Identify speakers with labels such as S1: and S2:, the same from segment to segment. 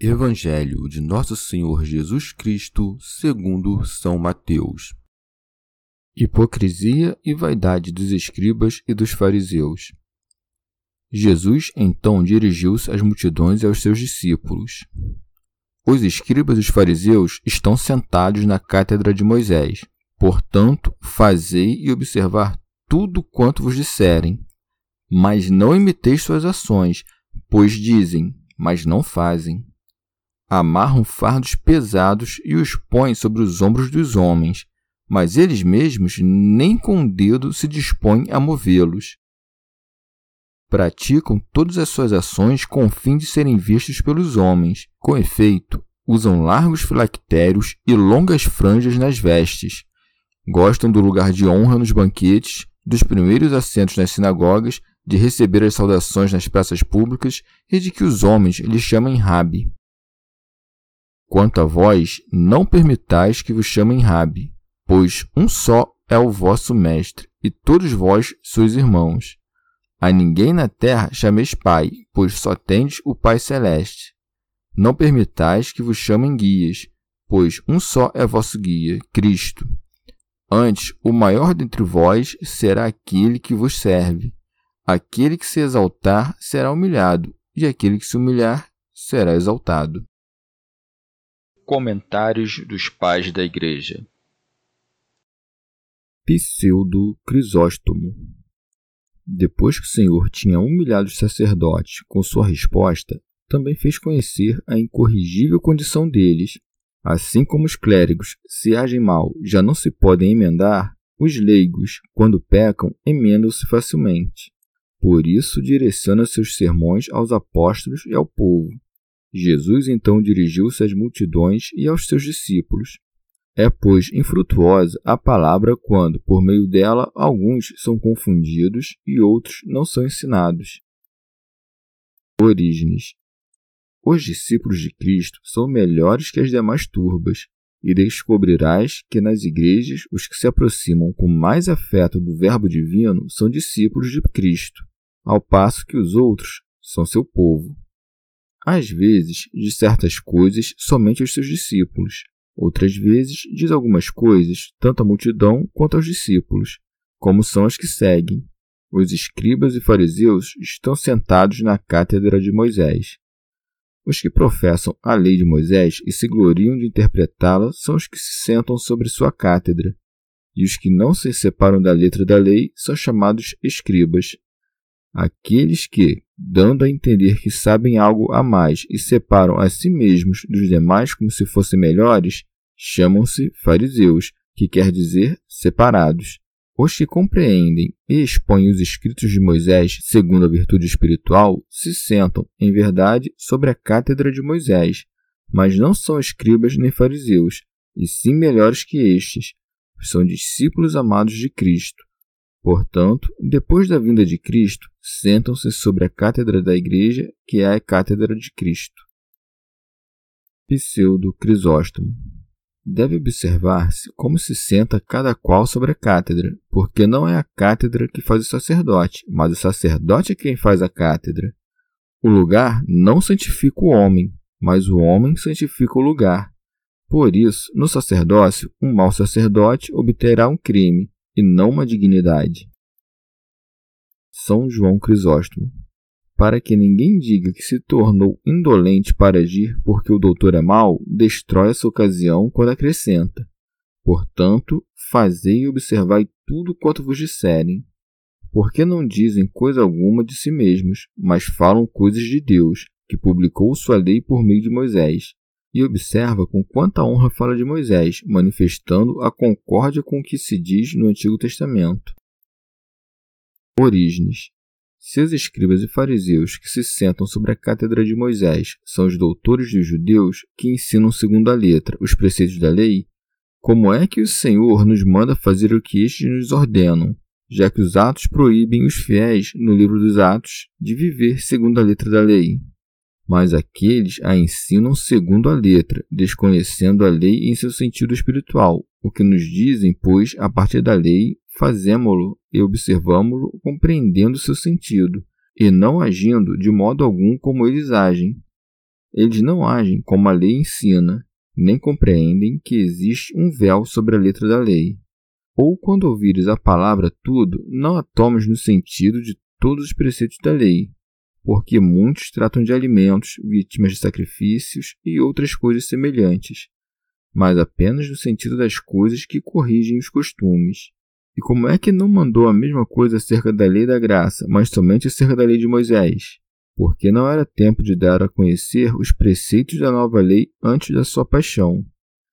S1: Evangelho de Nosso Senhor Jesus Cristo, segundo São Mateus. Hipocrisia e vaidade dos escribas e dos fariseus. Jesus então dirigiu-se às multidões e aos seus discípulos. Os escribas e os fariseus estão sentados na cátedra de Moisés. Portanto, fazei e observar tudo quanto vos disserem. Mas não imiteis suas ações, pois dizem, mas não fazem amarram fardos pesados e os põem sobre os ombros dos homens, mas eles mesmos nem com um dedo se dispõem a movê-los. Praticam todas as suas ações com o fim de serem vistos pelos homens. Com efeito, usam largos filactérios e longas franjas nas vestes. Gostam do lugar de honra nos banquetes, dos primeiros assentos nas sinagogas, de receber as saudações nas praças públicas e de que os homens lhes chamem rabi. Quanto a vós, não permitais que vos chamem Rabi, pois um só é o vosso mestre, e todos vós sois irmãos. A ninguém na terra chameis Pai, pois só tendes o Pai Celeste. Não permitais que vos chamem guias, pois um só é vosso guia, Cristo. Antes, o maior dentre vós será aquele que vos serve. Aquele que se exaltar será humilhado, e aquele que se humilhar será exaltado.
S2: Comentários dos Pais da Igreja
S1: Pseudo Crisóstomo Depois que o Senhor tinha humilhado os sacerdotes com sua resposta, também fez conhecer a incorrigível condição deles. Assim como os clérigos, se agem mal, já não se podem emendar, os leigos, quando pecam, emendam-se facilmente. Por isso, direciona seus sermões aos apóstolos e ao povo Jesus então dirigiu-se às multidões e aos seus discípulos. É, pois, infrutuosa a palavra quando, por meio dela, alguns são confundidos e outros não são ensinados. Orígenes. Os discípulos de Cristo são melhores que as demais turbas, e descobrirás que nas igrejas os que se aproximam com mais afeto do Verbo divino são discípulos de Cristo, ao passo que os outros são seu povo. Às vezes, diz certas coisas somente aos seus discípulos. Outras vezes, diz algumas coisas tanto à multidão quanto aos discípulos, como são as que seguem. Os escribas e fariseus estão sentados na cátedra de Moisés. Os que professam a lei de Moisés e se gloriam de interpretá-la são os que se sentam sobre sua cátedra, e os que não se separam da letra da lei são chamados escribas. Aqueles que, dando a entender que sabem algo a mais e separam a si mesmos dos demais como se fossem melhores, chamam-se fariseus, que quer dizer separados. Os que compreendem e expõem os escritos de Moisés segundo a virtude espiritual se sentam, em verdade, sobre a cátedra de Moisés, mas não são escribas nem fariseus, e sim melhores que estes, são discípulos amados de Cristo Portanto, depois da vinda de Cristo, sentam-se sobre a cátedra da Igreja, que é a cátedra de Cristo. Pseudo Crisóstomo Deve observar-se como se senta cada qual sobre a cátedra, porque não é a cátedra que faz o sacerdote, mas o sacerdote é quem faz a cátedra. O lugar não santifica o homem, mas o homem santifica o lugar. Por isso, no sacerdócio, um mau sacerdote obterá um crime, e não uma dignidade. São João Crisóstomo. para que ninguém diga que se tornou indolente para agir porque o doutor é mau, destrói essa ocasião quando acrescenta. Portanto, fazei e observai tudo quanto vos disserem. Porque não dizem coisa alguma de si mesmos, mas falam coisas de Deus, que publicou sua lei por meio de Moisés. E observa com quanta honra fala de Moisés, manifestando a concórdia com o que se diz no Antigo Testamento. Orígenes seus escribas e fariseus que se sentam sobre a cátedra de Moisés são os doutores dos judeus que ensinam segundo a letra os preceitos da lei, como é que o Senhor nos manda fazer o que estes nos ordenam, já que os atos proíbem os fiéis, no livro dos Atos, de viver segundo a letra da lei? Mas aqueles a ensinam segundo a letra, desconhecendo a lei em seu sentido espiritual, o que nos dizem, pois, a partir da lei, fazemo-lo e observamo-lo compreendendo seu sentido, e não agindo de modo algum como eles agem. Eles não agem como a lei ensina, nem compreendem que existe um véu sobre a letra da lei. Ou quando ouvires a palavra tudo, não a tomes no sentido de todos os preceitos da lei, porque muitos tratam de alimentos, vítimas de sacrifícios e outras coisas semelhantes, mas apenas no sentido das coisas que corrigem os costumes. E como é que não mandou a mesma coisa acerca da lei da graça, mas somente acerca da lei de Moisés? Porque não era tempo de dar a conhecer os preceitos da nova lei antes da sua paixão.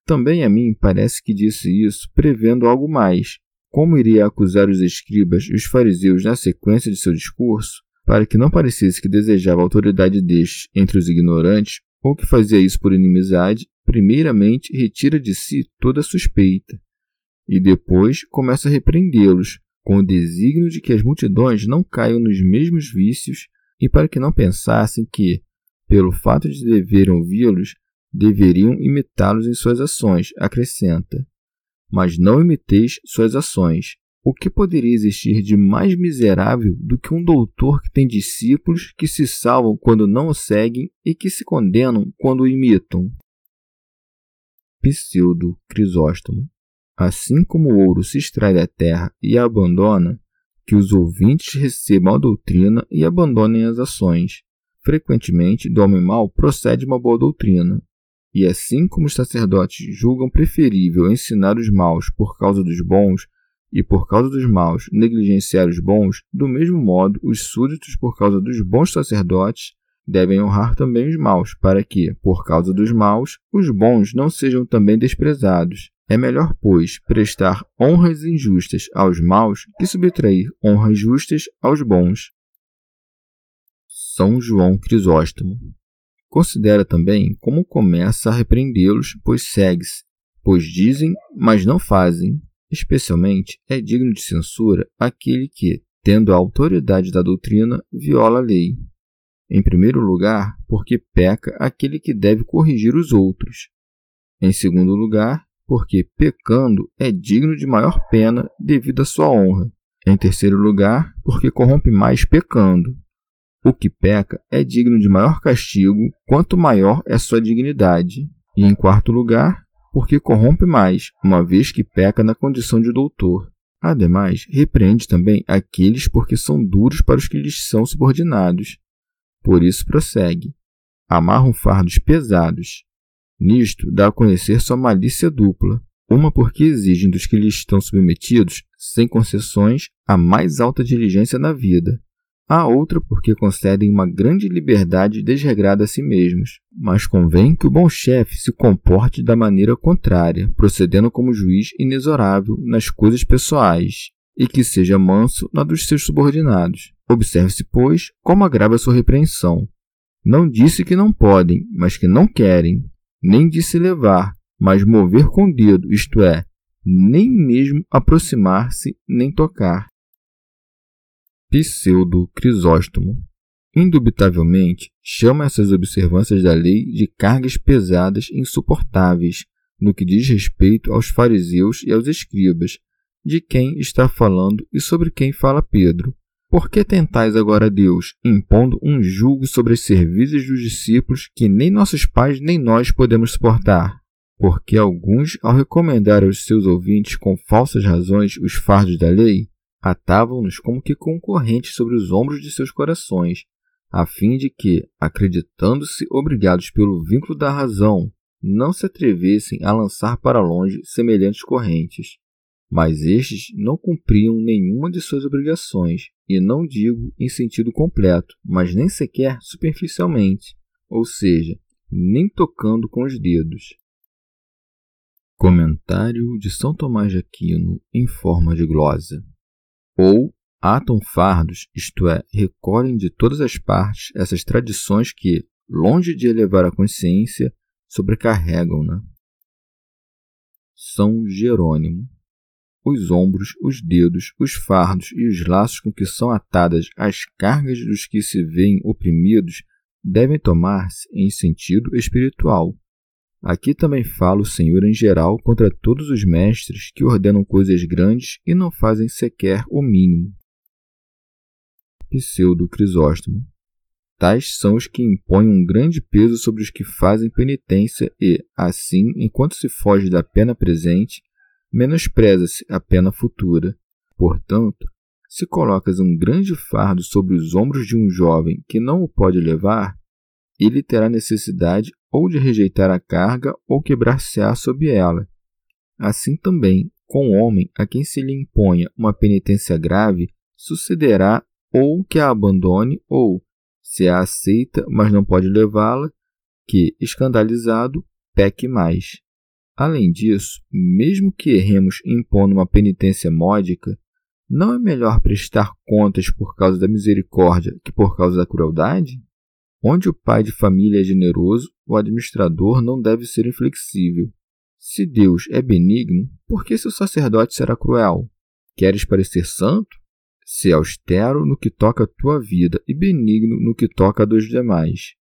S1: Também a mim parece que disse isso prevendo algo mais. Como iria acusar os escribas e os fariseus na sequência de seu discurso, para que não parecesse que desejava a autoridade destes entre os ignorantes, ou que fazia isso por inimizade, primeiramente retira de si toda suspeita e depois começa a repreendê-los, com o desígnio de que as multidões não caiam nos mesmos vícios e para que não pensassem que, pelo fato de deverem ouvi-los, deveriam imitá-los em suas ações, acrescenta. Mas não imiteis suas ações. O que poderia existir de mais miserável do que um doutor que tem discípulos que se salvam quando não o seguem e que se condenam quando o imitam? Pseudo Crisóstomo Assim como o ouro se extrai da terra e a abandona, que os ouvintes recebam a doutrina e abandonem as ações. Frequentemente, do homem mau procede uma boa doutrina. E assim como os sacerdotes julgam preferível ensinar os maus por causa dos bons, e por causa dos maus negligenciar os bons, do mesmo modo os súditos, por causa dos bons sacerdotes, devem honrar também os maus, para que, por causa dos maus, os bons não sejam também desprezados. É melhor, pois, prestar honras injustas aos maus que subtrair honras justas aos bons. São João Crisóstomo. Considera também como começa a repreendê-los, pois segue-se, pois dizem, mas não fazem. Especialmente é digno de censura aquele que, tendo a autoridade da doutrina, viola a lei. Em primeiro lugar, porque peca aquele que deve corrigir os outros. Em segundo lugar, porque pecando é digno de maior pena devido à sua honra. Em terceiro lugar, porque corrompe mais pecando. O que peca é digno de maior castigo, quanto maior é sua dignidade. E em quarto lugar, porque corrompe mais, uma vez que peca na condição de doutor. Ademais, repreende também aqueles porque são duros para os que lhes são subordinados. Por isso prossegue. Amarram fardos pesados, Nisto dá a conhecer sua malícia dupla, uma porque exigem dos que lhes estão submetidos, sem concessões, a mais alta diligência na vida, a outra porque concedem uma grande liberdade desregrada a si mesmos. Mas convém que o bom chefe se comporte da maneira contrária, procedendo como juiz inexorável nas coisas pessoais, e que seja manso na dos seus subordinados. Observe-se, pois, como agrava sua repreensão. Não disse que não podem, mas que não querem, nem de se levar, mas mover com o dedo, isto é, nem mesmo aproximar-se nem tocar. Pseudo Crisóstomo indubitavelmente chama essas observâncias da lei de cargas pesadas e insuportáveis no que diz respeito aos fariseus e aos escribas, de quem está falando e sobre quem fala Pedro, por que tentais agora a Deus, impondo um jugo sobre as cervices dos discípulos que nem nossos pais nem nós podemos suportar? Porque alguns, ao recomendar aos seus ouvintes com falsas razões os fardos da lei, atavam-nos como que concorrentes sobre os ombros de seus corações, a fim de que, acreditando-se obrigados pelo vínculo da razão, não se atrevessem a lançar para longe semelhantes correntes. Mas estes não cumpriam nenhuma de suas obrigações, e não digo em sentido completo, mas nem sequer superficialmente, ou seja, nem tocando com os dedos. Comentário de São Tomás de Aquino em forma de glosa. Ou atam fardos, isto é, recolhem de todas as partes essas tradições que, longe de elevar a consciência, sobrecarregam-na. São Jerônimo. Os ombros, os dedos, os fardos e os laços com que são atadas as cargas dos que se veem oprimidos devem tomar-se em sentido espiritual, Aqui também fala o Senhor em geral contra todos os mestres que ordenam coisas grandes e não fazem sequer o mínimo. Pseudo Crisóstomo. Tais são os que impõem um grande peso sobre os que fazem penitência e, assim, enquanto se foge da pena presente, menospreza-se a pena futura. Portanto, se colocas um grande fardo sobre os ombros de um jovem que não o pode levar, ele terá necessidade ou de rejeitar a carga ou quebrar-se-á sob ela. Assim também, com o homem a quem se lhe imponha uma penitência grave, sucederá ou que a abandone ou, se a aceita, mas não pode levá-la, que, escandalizado, peque mais. Além disso, mesmo que erremos impondo uma penitência módica, não é melhor prestar contas por causa da misericórdia que por causa da crueldade? Onde o pai de família é generoso, o administrador não deve ser inflexível. Se Deus é benigno, por que seu sacerdote será cruel? Queres parecer santo? Se austero no que toca a tua vida e benigno no que toca a dos demais.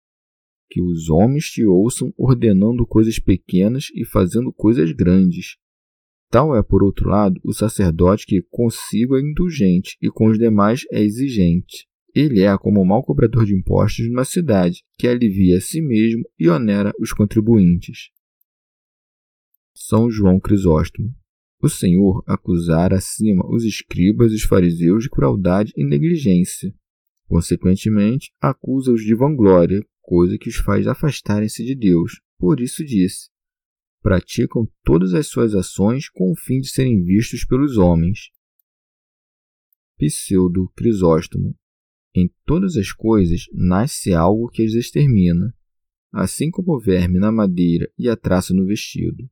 S1: Que os homens te ouçam ordenando coisas pequenas e fazendo coisas grandes. Tal é, por outro lado, o sacerdote que consigo é indulgente e com os demais é exigente. Ele é como o mau cobrador de impostos numa cidade que alivia a si mesmo e onera os contribuintes. São João Crisóstomo. O Senhor acusara acima os escribas e os fariseus de crueldade e negligência. Consequentemente, acusa-os de vanglória, coisa que os faz afastarem-se de Deus. Por isso disse: praticam todas as suas ações com o fim de serem vistos pelos homens. Pseudo Crisóstomo em todas as coisas nasce algo que as extermina, assim como o verme na madeira e a traça no vestido.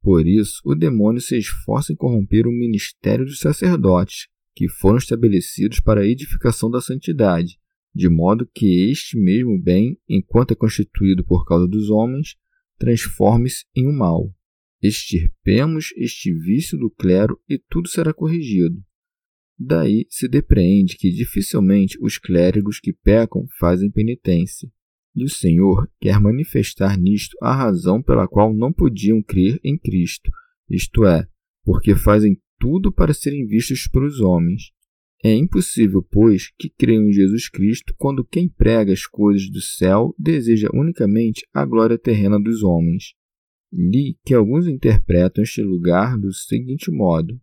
S1: Por isso, o demônio se esforça em corromper o ministério dos sacerdotes, que foram estabelecidos para a edificação da santidade, de modo que este mesmo bem, enquanto é constituído por causa dos homens, transforme-se em um mal. Extirpemos este vício do clero e tudo será corrigido. Daí se depreende que dificilmente os clérigos que pecam fazem penitência. E o Senhor quer manifestar nisto a razão pela qual não podiam crer em Cristo, isto é, porque fazem tudo para serem vistos pelos homens. É impossível, pois, que creiam em Jesus Cristo quando quem prega as coisas do céu deseja unicamente a glória terrena dos homens. Li que alguns interpretam este lugar do seguinte modo: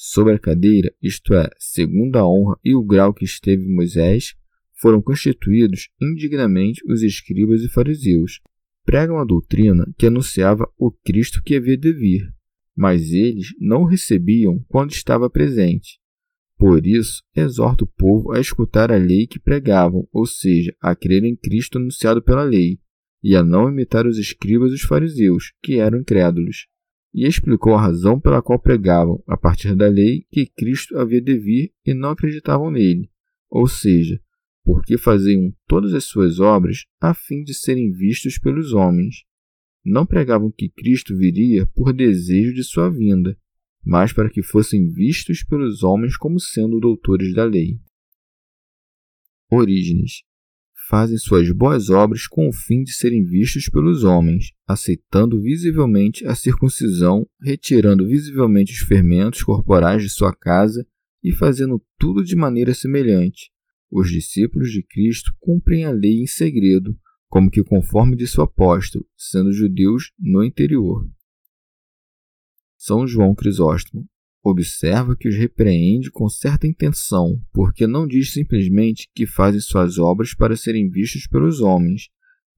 S1: sobre a cadeira, isto é, segundo a honra e o grau que esteve Moisés, foram constituídos indignamente os escribas e fariseus. Pregam a doutrina que anunciava o Cristo que havia de vir, mas eles não o recebiam quando estava presente. Por isso, exorta o povo a escutar a lei que pregavam, ou seja, a crer em Cristo anunciado pela lei, e a não imitar os escribas e os fariseus, que eram incrédulos e explicou a razão pela qual pregavam, a partir da lei, que Cristo havia de vir e não acreditavam nele, ou seja, porque faziam todas as suas obras a fim de serem vistos pelos homens. Não pregavam que Cristo viria por desejo de sua vinda, mas para que fossem vistos pelos homens como sendo doutores da lei. Orígenes fazem suas boas obras com o fim de serem vistos pelos homens, aceitando visivelmente a circuncisão, retirando visivelmente os fermentos corporais de sua casa e fazendo tudo de maneira semelhante. Os discípulos de Cristo cumprem a lei em segredo, como que conforme de seu apóstolo, sendo judeus no interior. São João Crisóstomo observa que os repreende com certa intenção, porque não diz simplesmente que fazem suas obras para serem vistas pelos homens,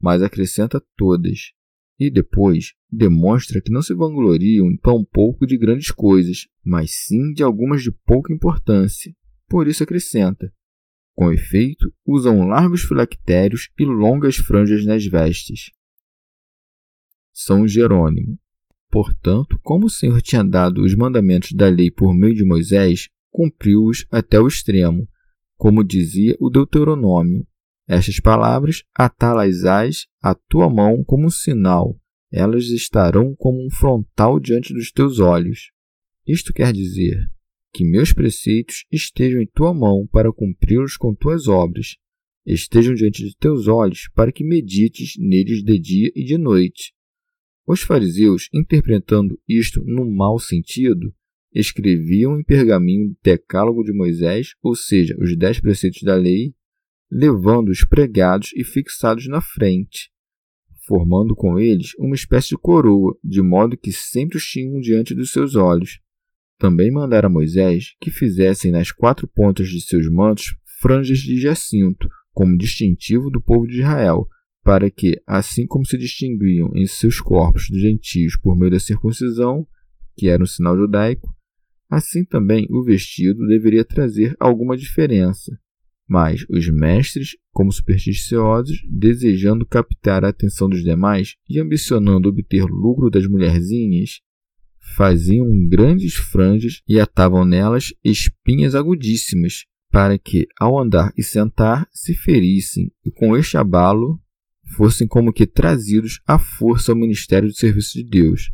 S1: mas acrescenta todas. E depois demonstra que não se vangloriam tão pouco de grandes coisas, mas sim de algumas de pouca importância. Por isso acrescenta: com efeito, usam largos filactérios e longas franjas nas vestes. São Jerônimo. Portanto, como o Senhor tinha dado os mandamentos da lei por meio de Moisés, cumpriu-os até o extremo, como dizia o Deuteronômio. Estas palavras, atá-las-ás à tua mão como um sinal, elas estarão como um frontal diante dos teus olhos. Isto quer dizer que meus preceitos estejam em tua mão para cumpri-los com tuas obras, estejam diante de teus olhos para que medites neles de dia e de noite. Os fariseus, interpretando isto no mau sentido, escreviam em pergaminho o decálogo de Moisés, ou seja, os dez preceitos da lei, levando-os pregados e fixados na frente, formando com eles uma espécie de coroa, de modo que sempre os tinham diante dos seus olhos. Também mandara Moisés que fizessem nas quatro pontas de seus mantos franjas de jacinto, como distintivo do povo de Israel, para que, assim como se distinguiam em seus corpos dos gentios por meio da circuncisão, que era um sinal judaico, assim também o vestido deveria trazer alguma diferença. Mas os mestres, como supersticiosos, desejando captar a atenção dos demais e ambicionando obter lucro das mulherzinhas, faziam grandes franjas e atavam nelas espinhas agudíssimas, para que, ao andar e sentar, se ferissem e com este abalo fossem como que trazidos à força ao ministério do serviço de Deus.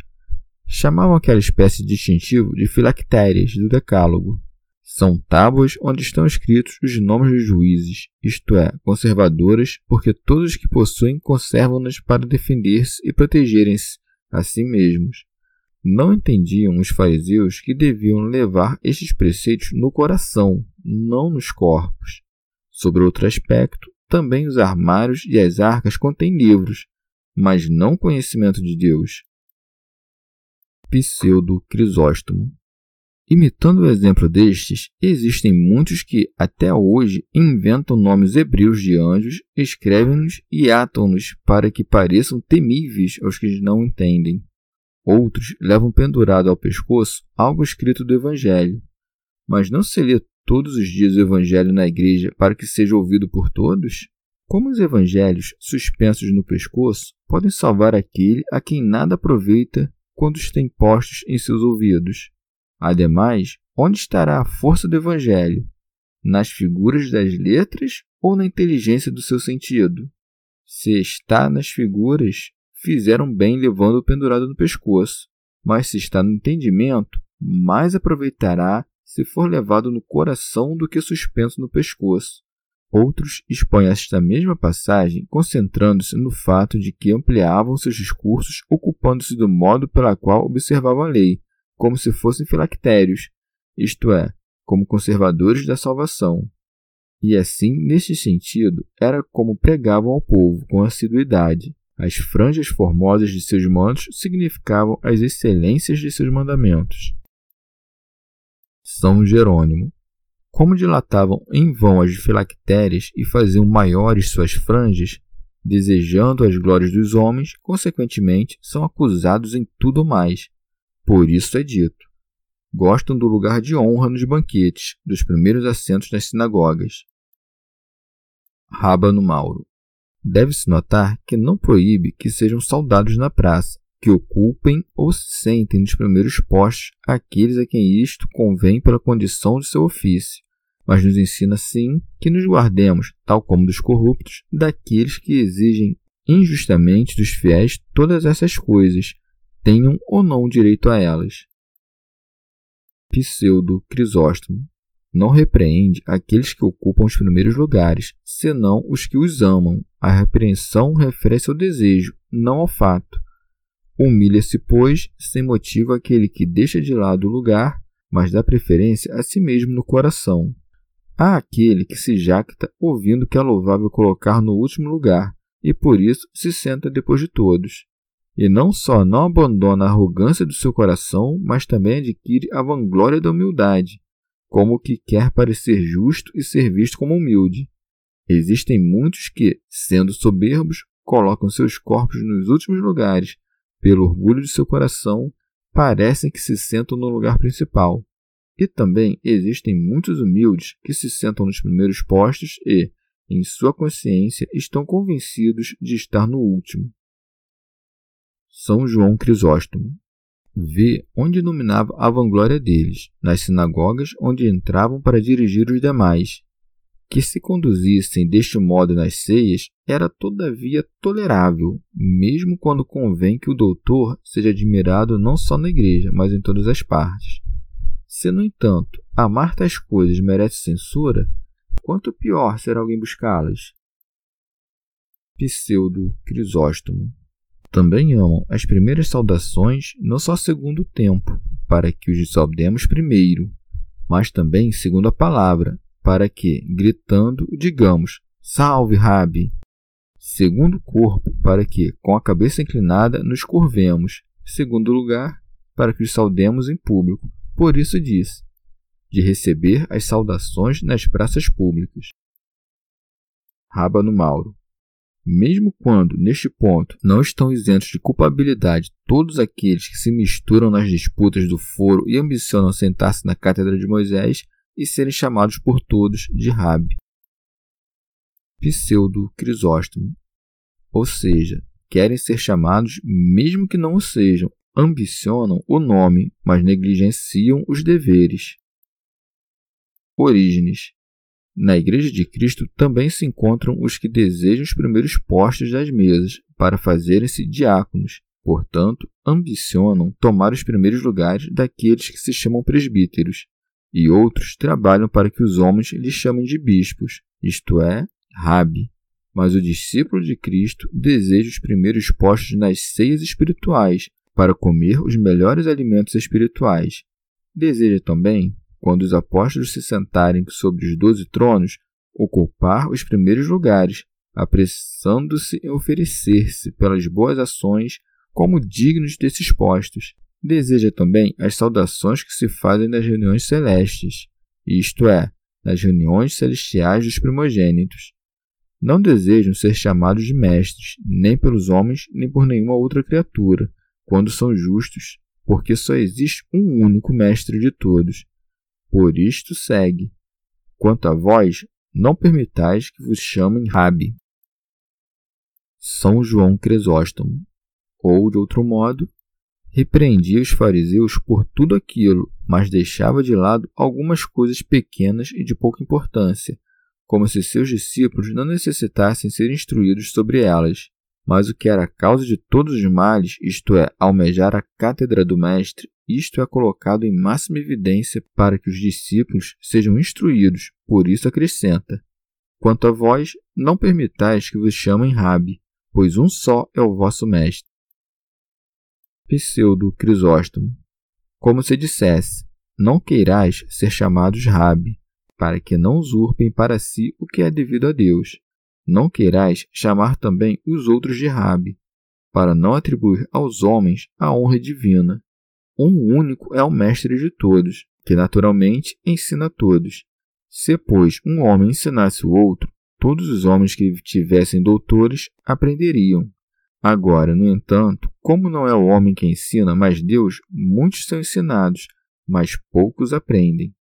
S1: Chamavam aquela espécie de distintivo de filactérias do Decálogo. São tábuas onde estão escritos os nomes dos juízes, isto é, conservadoras, porque todos os que possuem conservam-nas para defender-se e protegerem-se a si mesmos. Não entendiam os fariseus que deviam levar estes preceitos no coração, não nos corpos. Sobre outro aspecto, também os armários e as arcas contêm livros, mas não conhecimento de Deus. Pseudo Crisóstomo Imitando o exemplo destes, existem muitos que, até hoje, inventam nomes hebreus de anjos, escrevem-nos e atam-nos para que pareçam temíveis aos que não entendem. Outros levam pendurado ao pescoço algo escrito do Evangelho. Mas não se lê todos os dias o Evangelho na igreja para que seja ouvido por todos? Como os evangelhos suspensos no pescoço podem salvar aquele a quem nada aproveita quando os tem postos em seus ouvidos? Ademais, onde estará a força do evangelho? Nas figuras das letras ou na inteligência do seu sentido? Se está nas figuras, fizeram bem levando-o pendurado no pescoço, mas se está no entendimento, mais aproveitará se for levado no coração do que suspenso no pescoço. Outros expõem esta mesma passagem concentrando-se no fato de que ampliavam seus discursos ocupando-se do modo pela qual observavam a lei, como se fossem filactérios, isto é, como conservadores da salvação. E assim, neste sentido, era como pregavam ao povo com assiduidade. As franjas formosas de seus mantos significavam as excelências de seus mandamentos. São Jerônimo. Como dilatavam em vão as filactérias e faziam maiores suas franjas, desejando as glórias dos homens, consequentemente são acusados em tudo mais. Por isso é dito: gostam do lugar de honra nos banquetes, dos primeiros assentos nas sinagogas. Rábano Mauro. Deve-se notar que não proíbe que sejam saudados na praça, que ocupem ou se sentem nos primeiros postos aqueles a quem isto convém pela condição de seu ofício, mas nos ensina sim que nos guardemos, tal como dos corruptos, daqueles que exigem injustamente dos fiéis todas essas coisas, tenham ou não direito a elas. Pseudo Crisóstomo não repreende aqueles que ocupam os primeiros lugares, senão os que os amam. A repreensão refere-se ao desejo, não ao fato. Humilha-se, pois, sem motivo aquele que deixa de lado o lugar, mas dá preferência a si mesmo no coração. Há aquele que se jacta ouvindo que é louvável colocar no último lugar, e por isso se senta depois de todos. e não só não abandona a arrogância do seu coração, mas também adquire a vanglória da humildade, como que quer parecer justo e ser visto como humilde. Existem muitos que, sendo soberbos, colocam seus corpos nos últimos lugares, pelo orgulho de seu coração, parecem que se sentam no lugar principal. E também existem muitos humildes que se sentam nos primeiros postos e, em sua consciência, estão convencidos de estar no último. São João Crisóstomo vê onde dominava a vanglória deles, nas sinagogas onde entravam para dirigir os demais, que se conduzissem deste modo nas ceias era todavia tolerável, mesmo quando convém que o doutor seja admirado não só na igreja, mas em todas as partes. Se, no entanto, amar tais coisas merece censura, quanto pior será alguém buscá-las? Pseudo Crisóstomo também amam as primeiras saudações não só segundo o tempo, para que os saudemos primeiro, mas também segundo a palavra, para que, gritando, digamos: Salve, Rabi! Segundo corpo, para que, com a cabeça inclinada, nos curvemos. Segundo lugar, para que os saudemos em público. Por isso diz: de receber as saudações nas praças públicas. Rábano Mauro. Mesmo quando, neste ponto, não estão isentos de culpabilidade todos aqueles que se misturam nas disputas do foro e ambicionam sentar-se na cátedra de Moisés, e serem chamados por todos de Rabi. Pseudo Crisóstomo. Ou seja, querem ser chamados mesmo que não o sejam, ambicionam o nome, mas negligenciam os deveres. Orígenes. Na Igreja de Cristo também se encontram os que desejam os primeiros postos das mesas para fazerem-se diáconos, portanto, ambicionam tomar os primeiros lugares daqueles que se chamam presbíteros e outros trabalham para que os homens lhe chamem de bispos, isto é, rabi. Mas o discípulo de Cristo deseja os primeiros postos nas ceias espirituais para comer os melhores alimentos espirituais. Deseja também, quando os apóstolos se sentarem sobre os doze tronos, ocupar os primeiros lugares, apressando-se em oferecer-se pelas boas ações como dignos desses postos. Deseja também as saudações que se fazem nas reuniões celestes, isto é, nas reuniões celestiais dos primogênitos. Não desejam ser chamados de mestres, nem pelos homens, nem por nenhuma outra criatura, quando são justos, porque só existe um único mestre de todos. Por isto segue. Quanto a vós, não permitais que vos chamem Rabi. São João Crisóstomo. Ou, de outro modo, repreendia os fariseus por tudo aquilo, mas deixava de lado algumas coisas pequenas e de pouca importância, como se seus discípulos não necessitassem ser instruídos sobre elas. Mas o que era a causa de todos os males, isto é, almejar a cátedra do Mestre, isto é colocado em máxima evidência para que os discípulos sejam instruídos, por isso acrescenta: Quanto a vós, não permitais que vos chamem Rabi, pois um só é o vosso Mestre pseudo Crisóstomo, como se dissesse: Não queirais ser chamados Rabi, para que não usurpem para si o que é devido a Deus. Não queirais chamar também os outros de Rabi, para não atribuir aos homens a honra divina. Um único é o mestre de todos, que naturalmente ensina a todos. Se, pois, um homem ensinasse o outro, todos os homens que tivessem doutores aprenderiam. Agora, no entanto, como não é o homem que ensina, mas Deus, muitos são ensinados, mas poucos aprendem.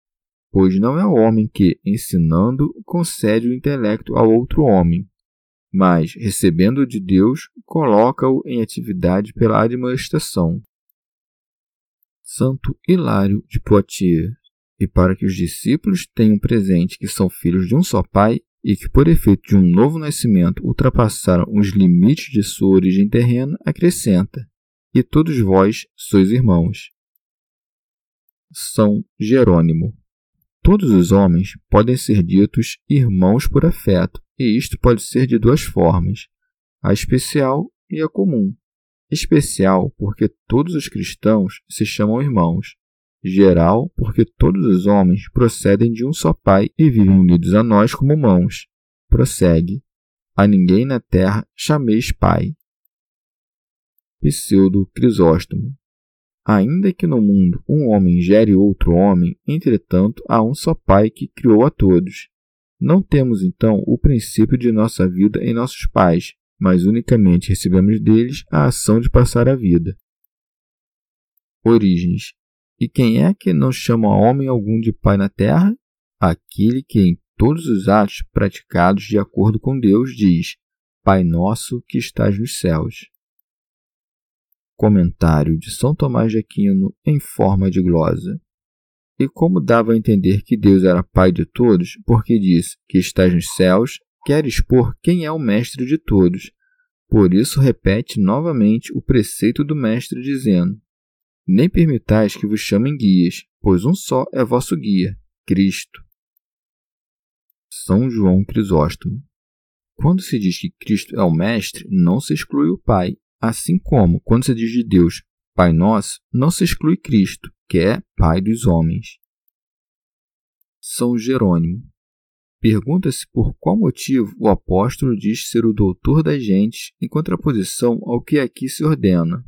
S1: Pois não é o homem que, ensinando, concede o intelecto ao outro homem, mas, recebendo de Deus, coloca-o em atividade pela admoestação. Santo Hilário de Poitiers. E para que os discípulos tenham presente que são filhos de um só Pai, e que, por efeito de um novo nascimento, ultrapassaram os limites de sua origem terrena, acrescenta: E todos vós sois irmãos. São Jerônimo. Todos os homens podem ser ditos irmãos por afeto, e isto pode ser de duas formas: a especial e a comum. Especial porque todos os cristãos se chamam irmãos, geral, porque todos os homens procedem de um só Pai e vivem unidos a nós como mãos. Prossegue. A ninguém na terra chameis Pai. Pseudo Crisóstomo. Ainda que no mundo um homem gere outro homem, entretanto há um só Pai que criou a todos. Não temos então o princípio de nossa vida em nossos pais, mas unicamente recebemos deles a ação de passar a vida. Origens. E quem é que não chama homem algum de pai na terra? Aquele que em todos os atos praticados de acordo com Deus diz: Pai nosso que estás nos céus. Comentário de São Tomás de Aquino em forma de glosa. E como dava a entender que Deus era Pai de todos, porque diz que estás nos céus, quer expor quem é o Mestre de todos. Por isso repete novamente o preceito do Mestre, dizendo: Nem permitais que vos chamem guias, pois um só é vosso guia, Cristo. São João Crisóstomo. Quando se diz que Cristo é o Mestre, não se exclui o Pai, assim como, quando se diz de Deus Pai Nosso, não se exclui Cristo, que é Pai dos homens. São Jerônimo. Pergunta-se por qual motivo o apóstolo diz ser o doutor das gentes em contraposição ao que aqui se ordena,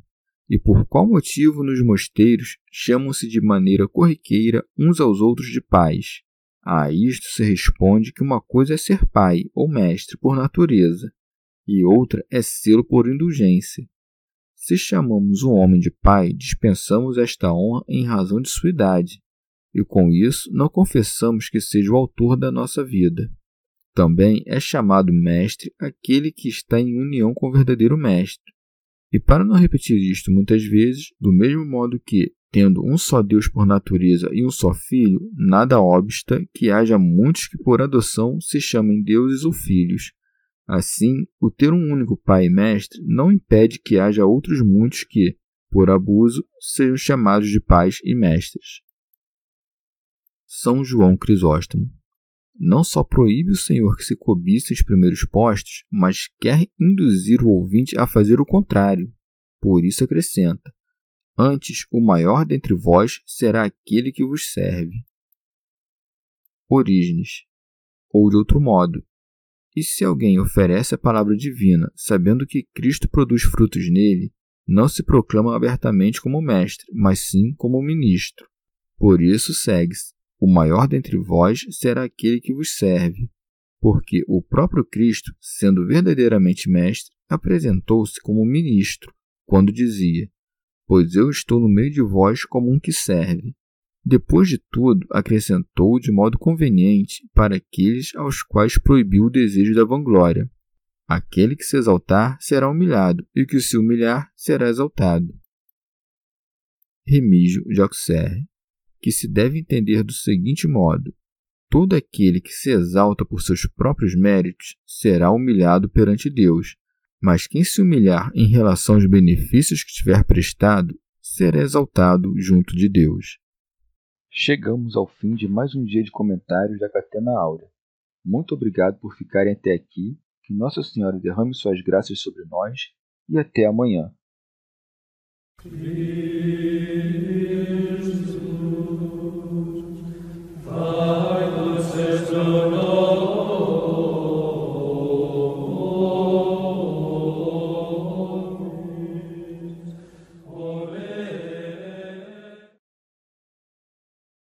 S1: e por qual motivo nos mosteiros chamam-se de maneira corriqueira uns aos outros de pais. A isto se responde que uma coisa é ser pai ou mestre por natureza, e outra é sê-lo por indulgência. Se chamamos um homem de pai, dispensamos esta honra em razão de sua idade, e com isso não confessamos que seja o autor da nossa vida. Também é chamado mestre aquele que está em união com o verdadeiro mestre. E para não repetir isto muitas vezes, do mesmo modo que, tendo um só Deus por natureza e um só Filho, nada obsta que haja muitos que por adoção se chamem deuses ou filhos, Assim, o ter um único pai e mestre não impede que haja outros muitos que, por abuso, sejam chamados de pais e mestres. São João Crisóstomo. Não só proíbe o Senhor que se cobice os primeiros postos, mas quer induzir o ouvinte a fazer o contrário. Por isso acrescenta: Antes, o maior dentre vós será aquele que vos serve. Orígenes. Ou de outro modo, e se alguém oferece a palavra divina, sabendo que Cristo produz frutos nele, não se proclama abertamente como mestre, mas sim como ministro. Por isso segue-se: o maior dentre vós será aquele que vos serve. Porque o próprio Cristo, sendo verdadeiramente mestre, apresentou-se como ministro, quando dizia: Pois eu estou no meio de vós como um que serve. Depois de tudo, acrescentou de modo conveniente para aqueles aos quais proibiu o desejo da vanglória. Aquele que se exaltar será humilhado, e o que se humilhar será exaltado. Remígio de Auxerre, que se deve entender do seguinte modo: todo aquele que se exalta por seus próprios méritos será humilhado perante Deus, mas quem se humilhar em relação aos benefícios que tiver prestado será exaltado junto de Deus.
S2: Chegamos ao fim de mais um dia de comentários da Catena Áurea. Muito obrigado por ficarem até aqui. Que Nossa Senhora derrame suas graças sobre nós e até amanhã. Lord.